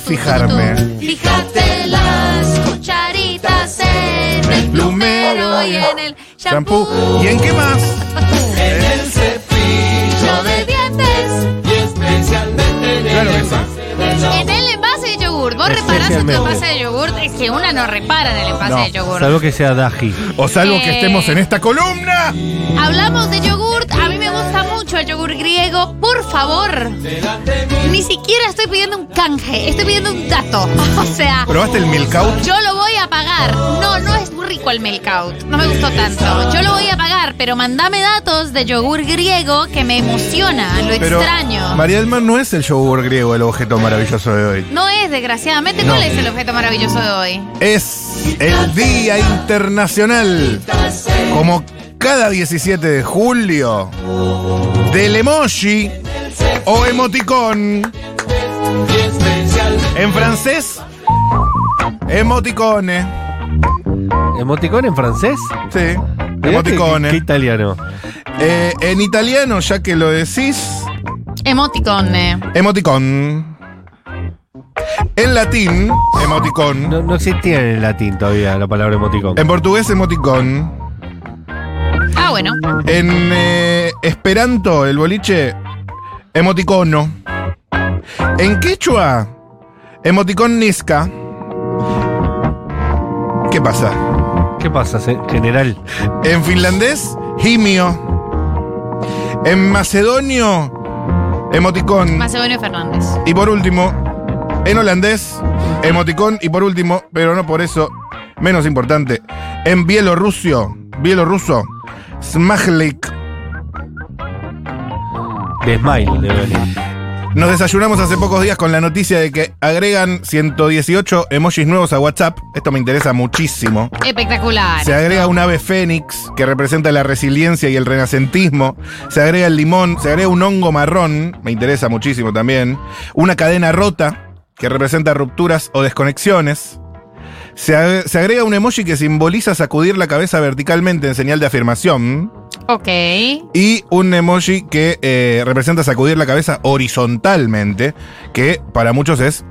fijarme? Fíjate las cucharitas en el plumero y en el shampoo. ¿Y en qué más? En el reparás en tu envase de yogur. Es que una no repara en el envase No, de yogur. Salvo que sea Daji. O salvo que Eh. estemos en esta columna. Hablamos de yogurt. A mí me gusta mucho el yogur griego. Por favor. Ni siquiera estoy pidiendo un canje. Estoy pidiendo un dato. O sea. ¿Probaste el milk out? Yo lo voy a pagar. No, no es muy rico el milk out. No me gustó tanto. Yo lo voy a pagar, pero mandame datos de yogur griego que me emociona, lo Pero extraño. María del Mar no es el yogur griego el objeto maravilloso de hoy. No es, desgraciadamente. No. ¿Cuál es el objeto maravilloso de hoy? Es el Día Internacional, como cada 17 de julio, del emoji o emoticón. En francés, emoticone. ¿Emoticón en francés? Sí, Mirá qué- emoticone. qué italiano. Eh, en italiano, ya que lo decís, Emoticon. eh. emoticón. En latín, emoticón. No, no existía en el latín todavía la palabra emoticón. En portugués, emoticón. Ah, bueno. En eh, esperanto, el boliche, emoticono. En quechua, emoticón nisca. ¿Qué pasa? ¿Qué pasa, general? En finlandés, himio. En macedonio, emoticón. Macedonio Fernández. Y por último, en holandés, emoticón. Y por último, pero no por eso, menos importante, en bielorruso, bielorruso, smajlik. De Smile debe venir. Nos desayunamos hace pocos días con la noticia de que agregan 118 emojis nuevos a WhatsApp. Esto me interesa muchísimo. Espectacular. Se agrega un ave fénix que representa la resiliencia y el renacentismo. Se agrega el limón, se agrega un hongo marrón, me interesa muchísimo también. Una cadena rota que representa rupturas o desconexiones. Se, ag- se agrega un emoji que simboliza sacudir la cabeza verticalmente en señal de afirmación. Ok. Y un emoji que eh, representa sacudir la cabeza horizontalmente, que para muchos es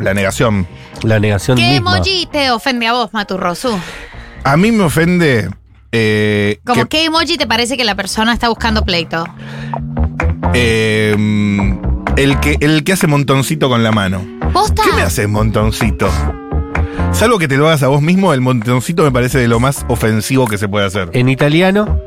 la negación. La negación ¿Qué misma. emoji te ofende a vos, Maturrosu? A mí me ofende eh, Como que, qué emoji te parece que la persona está buscando pleito. eh, el que el que hace montoncito con la mano. ¿Posta? ¿Qué me haces montoncito? Salvo que te lo hagas a vos mismo, el montoncito me parece de lo más ofensivo que se puede hacer. En italiano,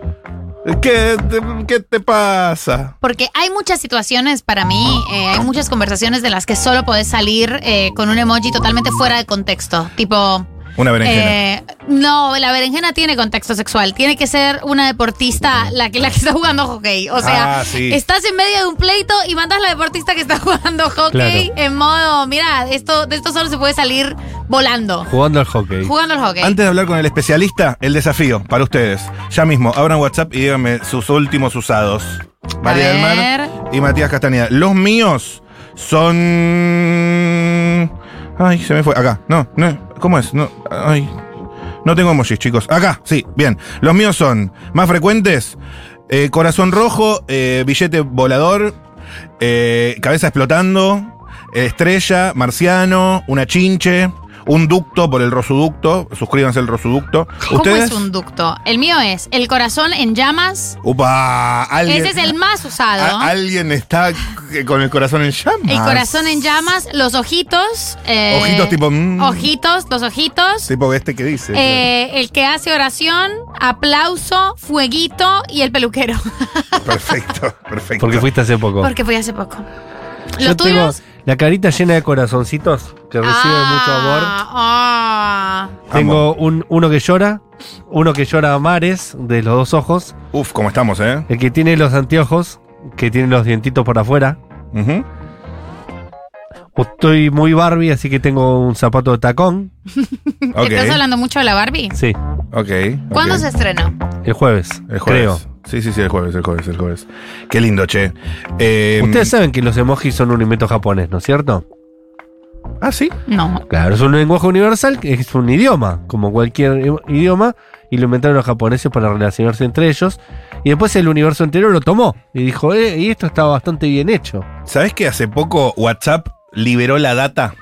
¿Qué te, qué te pasa? Porque hay muchas situaciones para mí, eh, hay muchas conversaciones de las que solo podés salir eh, con un emoji totalmente fuera de contexto. Tipo, Una berenjena. eh, no, la berenjena tiene contexto sexual. Tiene que ser una deportista la que, la que está jugando hockey. O sea, Ah, sí. estás en medio de un pleito y mandas a la deportista que está jugando hockey Claro. en modo, mira, esto, de esto solo se puede salir volando. jugando al hockey. Jugando al hockey. Antes de hablar con el especialista, el desafío para ustedes. Ya mismo, abran WhatsApp y díganme sus últimos usados. María del. Mar y Matías Castañeda. Los míos son. Ay, se me fue. Acá. No, no. ¿Cómo es? No. Ay. No tengo emojis, chicos. Acá, sí, bien. Los míos son más frecuentes. eh, corazón rojo, eh, billete volador, eh, cabeza explotando, estrella, marciano, una chinche, un ducto por el rosuducto. Suscríbanse al rosuducto. ¿Cómo ¿Ustedes? es un ducto? El mío es el corazón en llamas. Upa, alguien, Ese es el más usado. a- alguien está con el corazón en llamas. El corazón en llamas, los ojitos. eh, Ojitos tipo, mm. Ojitos, los ojitos. Tipo este que dice. eh, el que hace oración, aplauso, fueguito y el peluquero. Perfecto, perfecto. Porque fuiste hace poco. Porque fui hace poco. Yo ¿Los tengo tuyos? La carita llena de corazoncitos que reciben mucho amor. ah. Tengo un, uno que llora, uno que llora a mares de los dos ojos, Uf, ¿cómo estamos, eh? el que tiene los anteojos, que tiene los dientitos por afuera. Ujú. Estoy muy Barbie, así que tengo un zapato de tacón. Ok, ¿Estás hablando mucho de la Barbie? Sí. ok. ¿Cuándo se estrenó? El jueves, El jueves. creo. Sí, sí, sí, el jueves, el jueves, el jueves. Qué lindo, che. Eh, Ustedes saben que los emojis son un invento japonés, ¿no es cierto? Ah, sí. No. Claro, es un lenguaje universal, es un idioma, como cualquier idioma, y lo inventaron los japoneses para relacionarse entre ellos. Y después el universo entero lo tomó y dijo, eh, y esto está bastante bien hecho. ¿Sabés que hace poco WhatsApp liberó la data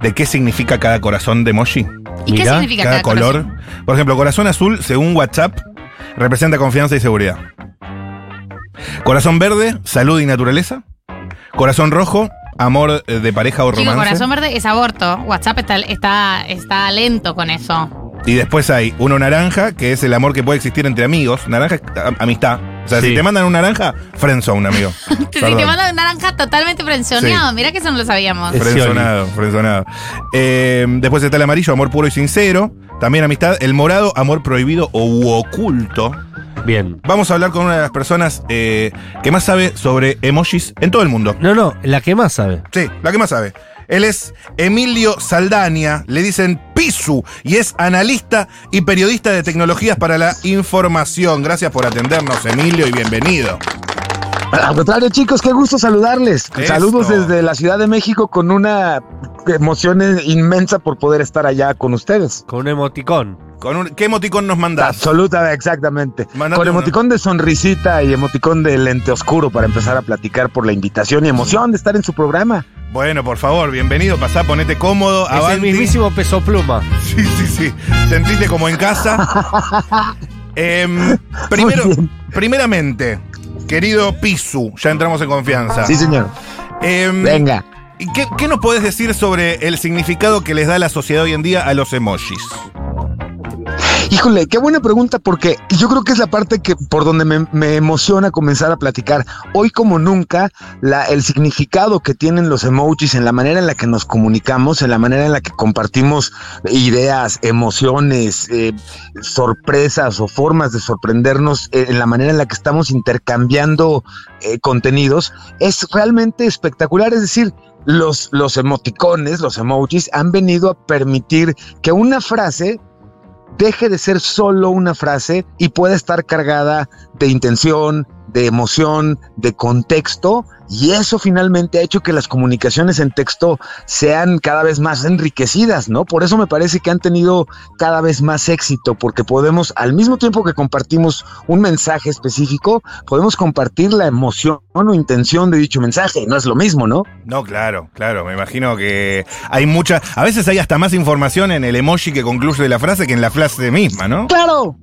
de qué significa cada corazón de emoji? ¿Y qué significa Cada cada, color. corazón? Por ejemplo, corazón azul, según WhatsApp, representa confianza y seguridad. Corazón verde, salud y naturaleza. Corazón rojo, amor eh, de pareja o Chico, romance. corazón verde es aborto. WhatsApp está, está, está lento con eso. Y después hay uno naranja, que es el amor que puede existir entre amigos. Naranja amistad. O sea, Sí. si te mandan un naranja, friendzone, amigo. si te mandan un naranja totalmente frenzoneado, mira que eso no lo sabíamos. Frenzonado, frenzonado. Eh, después está el amarillo, amor puro y sincero. También amistad. El morado, amor prohibido o u oculto. Bien. Vamos a hablar con una de las personas eh, que más sabe sobre emojis en todo el mundo. No, no, la que más sabe. Sí, la que más sabe. Él es Emilio Saldaña, le dicen Pisu, y es analista y periodista de tecnologías para la información. Gracias por atendernos, Emilio, y bienvenido. Al contrario, chicos, qué gusto saludarles. Saludos desde la Ciudad de México con una emoción inmensa por poder estar allá con ustedes. Con un emoticón. Con un- ¿Qué emoticón nos mandás? Absoluta, exactamente. Mándate con uno. emoticón de sonrisita y emoticón de lente oscuro para empezar a platicar por la invitación y emoción de estar en su programa. Bueno, por favor, bienvenido, pasá, ponete cómodo, Es el avanti. mismísimo peso pluma. Sí, sí, sí. Sentiste como en casa. Em, primero, primeramente, querido Pisu, ya entramos en confianza. Sí, señor. Em, Venga. ¿y ¿Qué, qué nos podés decir sobre el significado que les da la sociedad hoy en día a los emojis? Híjole, qué buena pregunta porque yo creo que es la parte que por donde me, emociona comenzar a platicar. Hoy como nunca, el significado que tienen los emojis en la manera en la que nos comunicamos, en la manera en la que compartimos ideas, emociones, eh, sorpresas o formas de sorprendernos, eh, en la manera en la que estamos intercambiando eh, contenidos, es realmente espectacular. Es decir, los, los emoticones, los emojis, han venido a permitir que una frase deje de ser solo una frase y pueda estar cargada de intención, de emoción, de contexto, y eso finalmente ha hecho que las comunicaciones en texto sean cada vez más enriquecidas, ¿no? Por eso me parece que han tenido cada vez más éxito, porque podemos, al mismo tiempo que compartimos un mensaje específico, podemos compartir la emoción o intención de dicho mensaje, no es lo mismo, ¿no? No, claro, claro, me imagino que hay mucha, a veces hay hasta más información en el emoji que concluye la frase que en la frase misma, ¿no? Claro,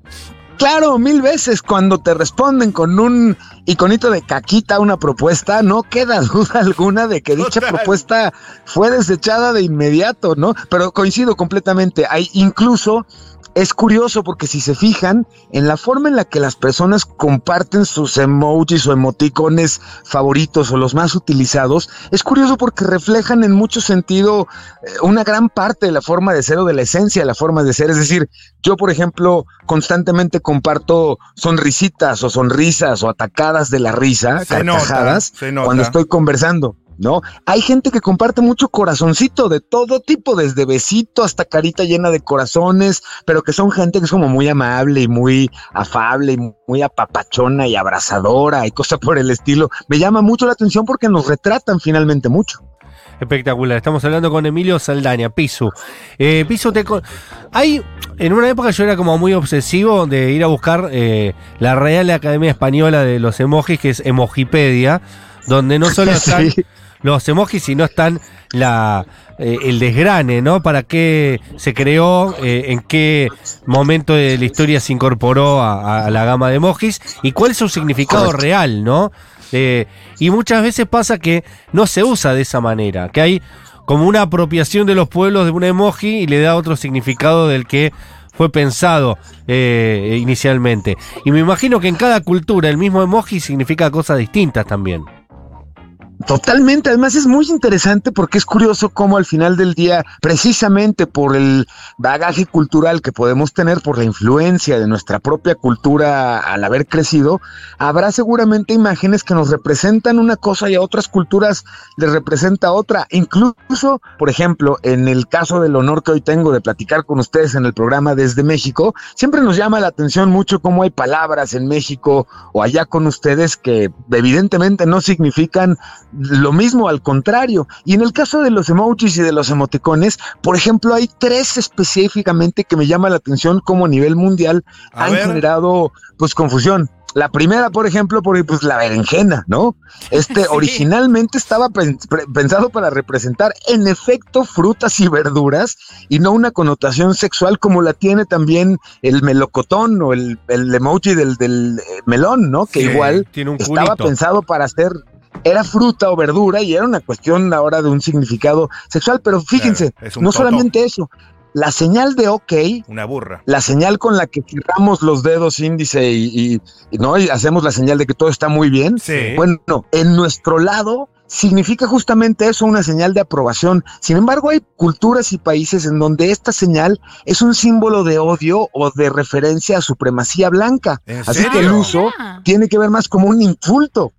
claro, mil veces cuando te responden con un iconito de caquita a una propuesta, no queda duda alguna de que dicha Total. propuesta fue desechada de inmediato, ¿no? Pero coincido completamente. Hay incluso es curioso porque si se fijan en la forma en la que las personas comparten sus emojis o emoticones favoritos o los más utilizados, es curioso porque reflejan en mucho sentido eh, una gran parte de la forma de ser o de la esencia de la forma de ser. Es decir, yo, por ejemplo, constantemente comparto sonrisitas o sonrisas o atacadas de la risa, Se nota, carcajadas, se nota. cuando estoy conversando. ¿No? Hay gente que comparte mucho corazoncito de todo tipo, desde besito hasta carita llena de corazones, pero que son gente que es como muy amable y muy afable y muy apapachona y abrazadora y cosas por el estilo. Me llama mucho la atención porque nos retratan finalmente mucho. Espectacular. Estamos hablando con Emilio Saldaña, Pisu. Eh, Pisu, te hay en una época yo era como muy obsesivo de ir a buscar eh, la Real Academia Española de los emojis, que es Emojipedia, donde no solo están Sí. Los emojis, sino están la eh, el desgrane, ¿no? Para qué se creó, eh, en qué momento de la historia se incorporó a, a la gama de emojis y cuál es su significado Correcto. real, ¿no? Eh, y muchas veces pasa que no se usa de esa manera, que hay como una apropiación de los pueblos de un emoji y le da otro significado del que fue pensado eh, inicialmente. Y me imagino que en cada cultura el mismo emoji significa cosas distintas también. Totalmente, además es muy interesante porque es curioso cómo al final del día, precisamente por el bagaje cultural que podemos tener, por la influencia de nuestra propia cultura al haber crecido, habrá seguramente imágenes que nos representan una cosa y a otras culturas les representa otra. Incluso, por ejemplo, en el caso del honor que hoy tengo de platicar con ustedes en el programa desde México, siempre nos llama la atención mucho cómo hay palabras en México o allá con ustedes que evidentemente no significan lo mismo, al contrario. Y en el caso de los emojis y de los emoticones, por ejemplo, hay tres específicamente que me llama la atención como a nivel mundial A han ver. generado pues confusión. La primera, por ejemplo, por pues la berenjena, ¿no? Este Sí. originalmente estaba pensado para representar en efecto frutas y verduras y no una connotación sexual como la tiene también el melocotón o el, el emoji del, del, eh, melón, ¿no? Que Sí, igual tiene un estaba culito. pensado para hacer era fruta o verdura y era una cuestión ahora de un significado sexual, pero fíjense, Claro, no solamente eso, la señal de OK, Una burra. la señal con la que giramos los dedos índice y, y- y, no y hacemos la señal de que todo está muy bien. Sí. Bueno, en nuestro lado significa justamente eso, una señal de aprobación. Sin embargo, hay culturas y países en donde esta señal es un símbolo de odio o de referencia a supremacía blanca. ¿En Así que el uso Ah. tiene que ver más como un insulto.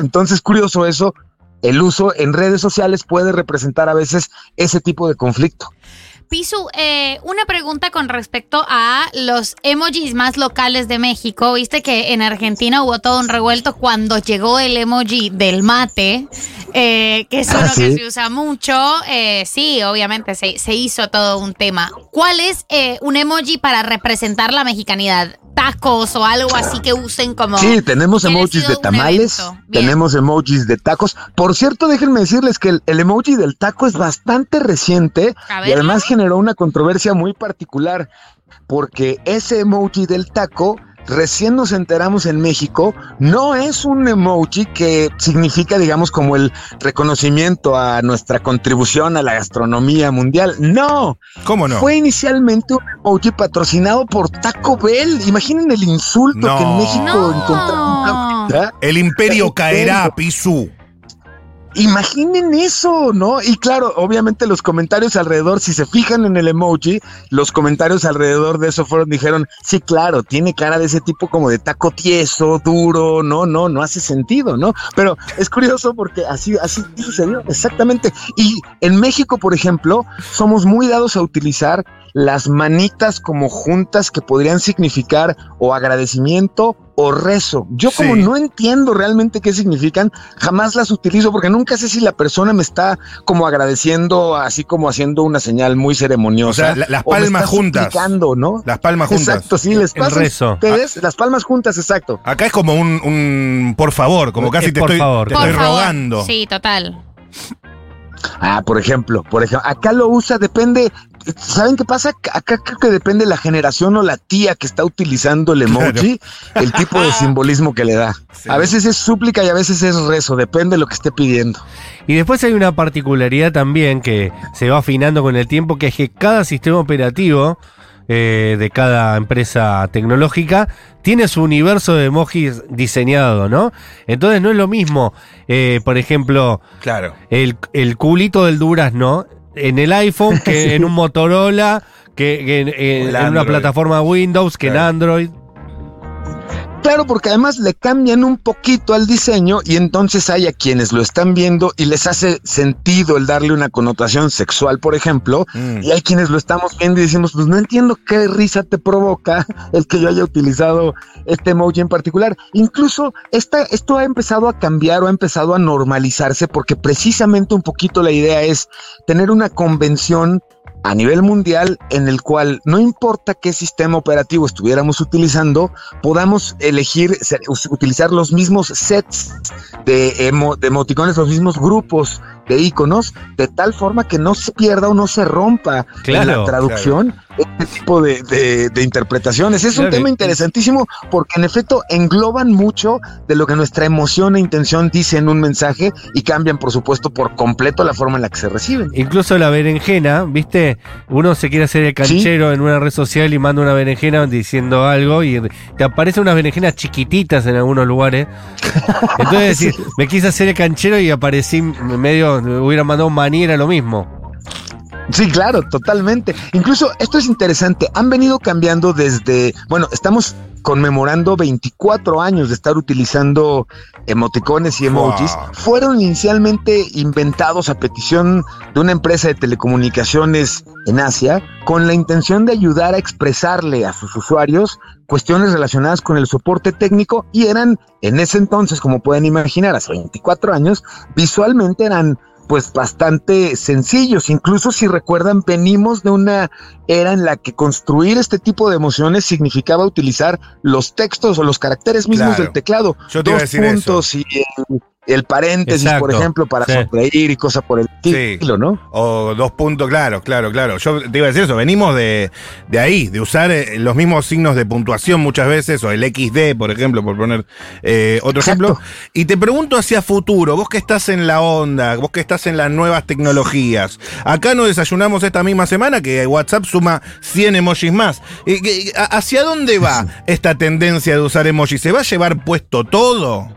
Entonces, curioso eso, el uso en redes sociales puede representar a veces ese tipo de conflicto. Pisu, eh, una pregunta con respecto a los emojis más locales de México. Viste que en Argentina hubo todo un revuelto cuando llegó el emoji del mate, eh, que es uno Ah, que se usa mucho. Eh, sí, obviamente se, se hizo todo un tema. ¿Cuál es eh, un emoji para representar la mexicanidad? ¿Tacos o algo así que usen como... Sí, tenemos emojis de tamales, tenemos emojis de tacos. Por cierto, déjenme decirles que el, el emoji del taco es bastante reciente y además generó una controversia muy particular porque ese emoji del taco recién nos enteramos en México, no es un emoji que significa, digamos, como el reconocimiento a nuestra contribución a la gastronomía mundial. No, ¿Cómo no? fue inicialmente un emoji patrocinado por Taco Bell. Imaginen el insulto No. que en México No. El imperio caerá, Pisu. Imaginen eso, ¿no? Y claro, obviamente los comentarios alrededor, si se fijan en el emoji, los comentarios alrededor de eso fueron, dijeron, sí, claro, tiene cara de ese tipo como de taco tieso, duro, no, no, no hace sentido, ¿no? Pero es curioso porque así, así sucedió, exactamente. Y en México, por ejemplo, somos muy dados a utilizar las manitas como juntas que podrían significar o agradecimiento o rezo. Yo como Sí. no entiendo realmente qué significan, jamás las utilizo porque nunca sé si la persona me está como agradeciendo, así como haciendo una señal muy ceremoniosa. O sea, la- las palmas juntas. ¿no? Las palmas juntas. Exacto, sí, les El pasa a rezo. ustedes, las palmas juntas, exacto. Acá es como un, un por favor, como casi Es te por estoy, favor. te Por estoy favor. rogando. Sí, total. Ah, por ejemplo, por ejemplo, acá lo usa, depende, ¿saben qué pasa? Acá creo que depende la generación o la tía que está utilizando el emoji, el tipo de simbolismo que le da. Sí. A veces es súplica y a veces es rezo, depende de lo que esté pidiendo. Y después hay una particularidad también que se va afinando con el tiempo, que es que cada sistema operativo eh, de cada empresa tecnológica tiene su universo de emojis diseñado, ¿no? Entonces no es lo mismo, eh, por ejemplo, Claro. el, el culito del durazno en el iPhone que en un Motorola, que, que en, en- el en una plataforma Windows, que en. Android. Claro, porque además le cambian un poquito al diseño y entonces hay a quienes lo están viendo y les hace sentido el darle una connotación sexual, por ejemplo, Mm. y hay quienes lo estamos viendo y decimos, pues no entiendo qué risa te provoca el que yo haya utilizado este emoji en particular. Incluso esta, esto ha empezado a cambiar o ha empezado a normalizarse porque precisamente un poquito la idea es tener una convención a nivel mundial en el cual no importa qué sistema operativo estuviéramos utilizando, podamos elegir utilizar los mismos sets de, de emoticones, los mismos grupos de iconos, de tal forma que no se pierda o no se rompa en la traducción este tipo de, de- de interpretaciones. Es un tema interesantísimo porque en efecto engloban mucho de lo que nuestra emoción e intención dice en un mensaje y cambian, por supuesto, por completo la forma en la que se reciben. Incluso la berenjena, ¿viste? Uno se quiere hacer el canchero en una red social y manda una berenjena diciendo algo y te aparecen unas berenjenas chiquititas en algunos lugares. Entonces me quise hacer el canchero y aparecí medio, me hubiera mandado maní, era lo mismo. Sí, claro, totalmente. Incluso esto es interesante. Han venido cambiando desde, bueno, estamos conmemorando 24 años de estar utilizando emoticones y emojis. Wow. Fueron inicialmente inventados a petición de una empresa de telecomunicaciones en Asia con la intención de ayudar a expresarle a sus usuarios cuestiones relacionadas con el soporte técnico y eran en ese entonces, como pueden imaginar, hace 24 años, visualmente eran pues bastante sencillos. Incluso si recuerdan, venimos de una era en la que construir este tipo de emociones significaba utilizar los textos o los caracteres mismos Claro. del teclado. Yo te Dos eso. puntos y el, el paréntesis, Exacto, por ejemplo, para sí. sonreír y cosas por el Sí. estilo, ¿no? O dos puntos, claro, claro, claro. Yo te iba a decir eso, venimos de, de ahí, de usar eh, los mismos signos de puntuación muchas veces, o el XD, por ejemplo, por poner eh, otro Exacto. ejemplo. Y te pregunto hacia futuro, vos que estás en la onda, vos que estás en las nuevas tecnologías. Acá nos desayunamos esta misma semana que WhatsApp suma 100 emojis más. ¿Hacia dónde va esta tendencia de usar emojis? ¿Se va a llevar puesto todo?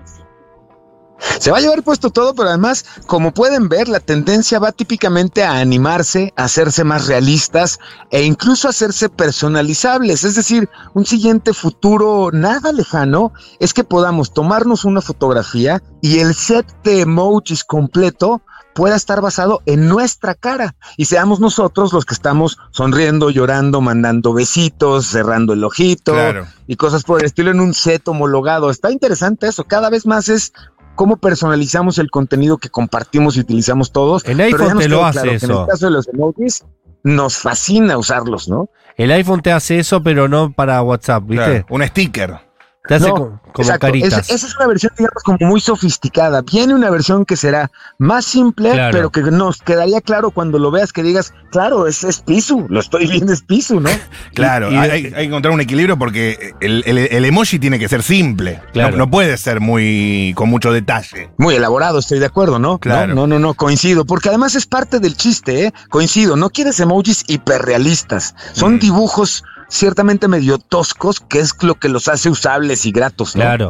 Se va a llevar puesto todo, pero además, como pueden ver, la tendencia va típicamente a animarse, a hacerse más realistas e incluso a hacerse personalizables. Es decir, un siguiente futuro nada lejano es que podamos tomarnos una fotografía y el set de emojis completo pueda estar basado en nuestra cara y seamos nosotros los que estamos sonriendo, llorando, mandando besitos, cerrando el ojito Claro. y cosas por el estilo en un set homologado. Está interesante eso. Cada vez más es cómo personalizamos el contenido que compartimos y utilizamos todos. Ya iPhone nos te lo hace claro que En eso. el caso de los emojis, nos fascina usarlos, ¿no? El iPhone te hace eso, pero no para WhatsApp, ¿viste? Claro, un sticker. Te hace No, como exacto. caritas. Es- esa es una versión, digamos, como muy sofisticada. Viene una versión que será más simple, Claro. pero que nos quedaría claro cuando lo veas que digas, claro, es, es Pisu, lo estoy viendo, es Pisu, ¿no? Claro, Y- y- hay, hay que encontrar un equilibrio porque el, el- el emoji tiene que ser simple. Claro. No, no puede ser muy con mucho detalle. Muy elaborado, estoy de acuerdo, ¿no? Claro. No, no, no, no, coincido, porque además es parte del chiste, ¿eh? Coincido, no quieres emojis hiperrealistas, son Mm. dibujos ciertamente medio toscos, que es lo que los hace usables y gratos, ¿no? Claro.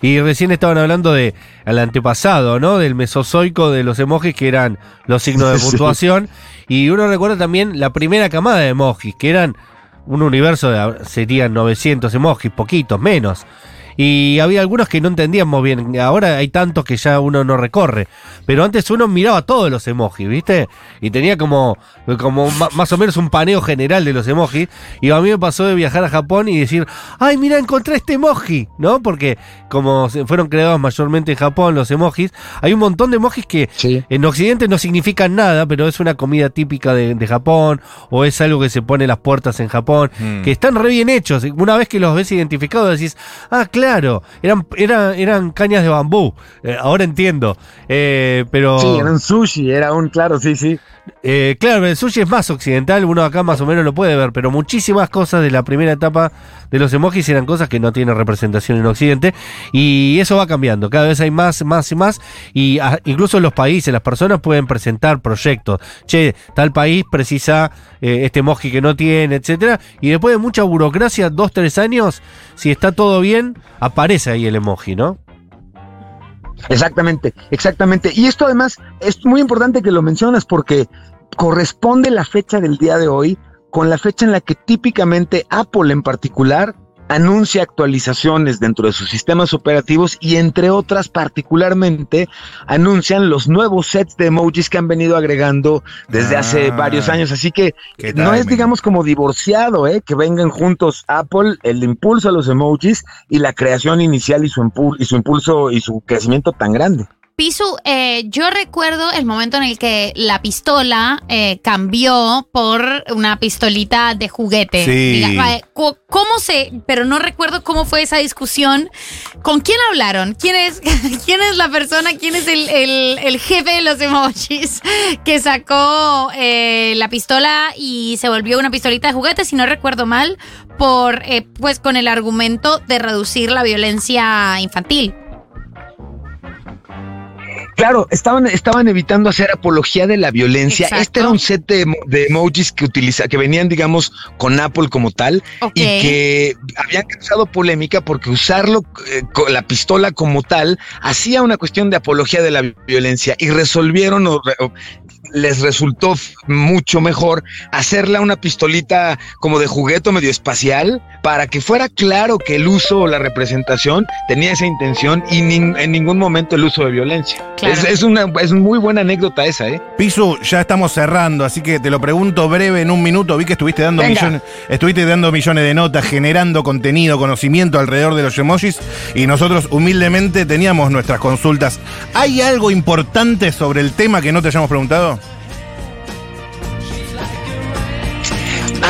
Y recién estaban hablando de al antepasado, ¿no? Del mesozoico de los emojis que eran los signos de Sí. puntuación. Y uno recuerda también la primera camada de emojis, que eran un universo de serían 900 emojis, poquitos, menos. Y había algunos que no entendíamos bien. Ahora hay tantos que ya uno no recorre. Pero antes uno miraba todos los emojis, ¿viste? Y tenía como, como más o menos un paneo general de los emojis. Y a mí me pasó de viajar a Japón y decir, ay, mira, encontré este emoji, ¿no? Porque como fueron creados mayormente en Japón los emojis, hay un montón de emojis que Sí. en Occidente no significan nada, pero es una comida típica de, de Japón o es algo que se pone en las puertas en Japón, Mm. que están re bien hechos. Una vez que los ves identificados decís, ah, claro, eran, eran, eran cañas de bambú. Eh, ahora entiendo. Eh, pero Sí, era un sushi, era un, claro, sí, sí. Eh, claro, el sushi es más occidental, uno acá más o menos lo puede ver, pero muchísimas cosas de la primera etapa de los emojis eran cosas que no tienen representación en Occidente y eso va cambiando, cada vez hay más, más y más y ah, incluso los países, las personas pueden presentar proyectos, che, tal país precisa eh, este emoji que no tiene, etcétera, y después de mucha burocracia, dos, tres años, si está todo bien, aparece ahí el emoji, ¿no? Exactamente, exactamente. Y esto además es muy importante que lo mencionas porque corresponde la fecha del día de hoy con la fecha en la que típicamente Apple en particular anuncia actualizaciones dentro de sus sistemas operativos y entre otras particularmente anuncian los nuevos sets de emojis que han venido agregando desde hace Ah. varios años. Así que no es digamos como divorciado, ¿eh? que vengan juntos Apple, el impulso a los emojis y la creación inicial y su, impul- y su impulso y su crecimiento tan grande. Pisu, eh, yo recuerdo el momento en el que la pistola eh, cambió por una pistolita de juguete. Sí. Diga, ¿Cómo se...? Pero no recuerdo cómo fue esa discusión. ¿Con quién hablaron? ¿Quién es, quién es la persona? ¿Quién es el, el- el jefe de los emojis que sacó eh, la pistola y se volvió una pistolita de juguete, si no recuerdo mal, por eh, pues con el argumento de reducir la violencia infantil? Claro, estaban, estaban evitando hacer apología de la violencia. Exacto. Este era un set de, emo- de emojis que utiliza, que venían, digamos, con Apple como tal, y que habían causado polémica porque usarlo eh, con la pistola como tal hacía una cuestión de apología de la violencia y resolvieron o re- o les resultó mucho mejor hacerla una pistolita como de juguete medio espacial para que fuera claro que el uso o la representación tenía esa intención y nin- en ningún momento el uso de violencia. Claro. Es, es una es muy buena anécdota esa, ¿eh? Pisu, ya estamos cerrando, así que te lo pregunto breve en un minuto. Vi que estuviste dando Venga. millones, estuviste dando millones de notas, generando contenido, conocimiento alrededor de los emojis, y nosotros humildemente teníamos nuestras consultas. ¿Hay algo importante sobre el tema que no te hayamos preguntado?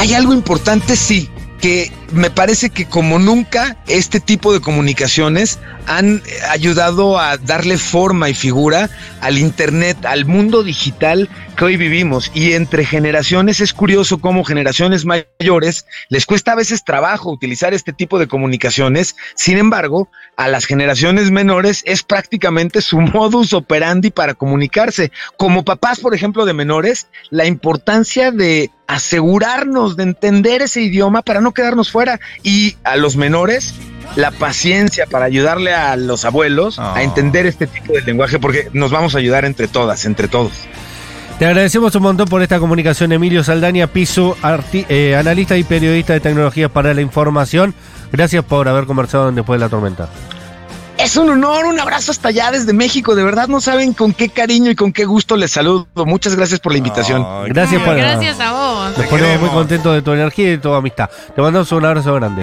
Hay algo importante, sí, que me parece que como nunca este tipo de comunicaciones han ayudado a darle forma y figura al Internet, al mundo digital que hoy vivimos. Y entre generaciones es curioso cómo generaciones mayores les cuesta a veces trabajo utilizar este tipo de comunicaciones. Sin embargo, a las generaciones menores es prácticamente su modus operandi para comunicarse. Como papás, por ejemplo, de menores, la importancia de asegurarnos de entender ese idioma para no quedarnos fuera y a los menores la paciencia para ayudarle a los abuelos Ah. a entender este tipo de lenguaje porque nos vamos a ayudar entre todas, entre todos. Te agradecemos un montón por esta comunicación, Emilio Saldaña Piso, eh, analista y periodista de tecnologías para la información. Gracias por haber conversado en después de la tormenta. Es un honor, un abrazo hasta allá desde México. De verdad no saben con qué cariño y con qué gusto les saludo. Muchas gracias por la invitación. Gracias Ay, por Gracias a vos. Nos ponemos muy contentos de tu energía y de tu amistad. Te mandamos un abrazo grande.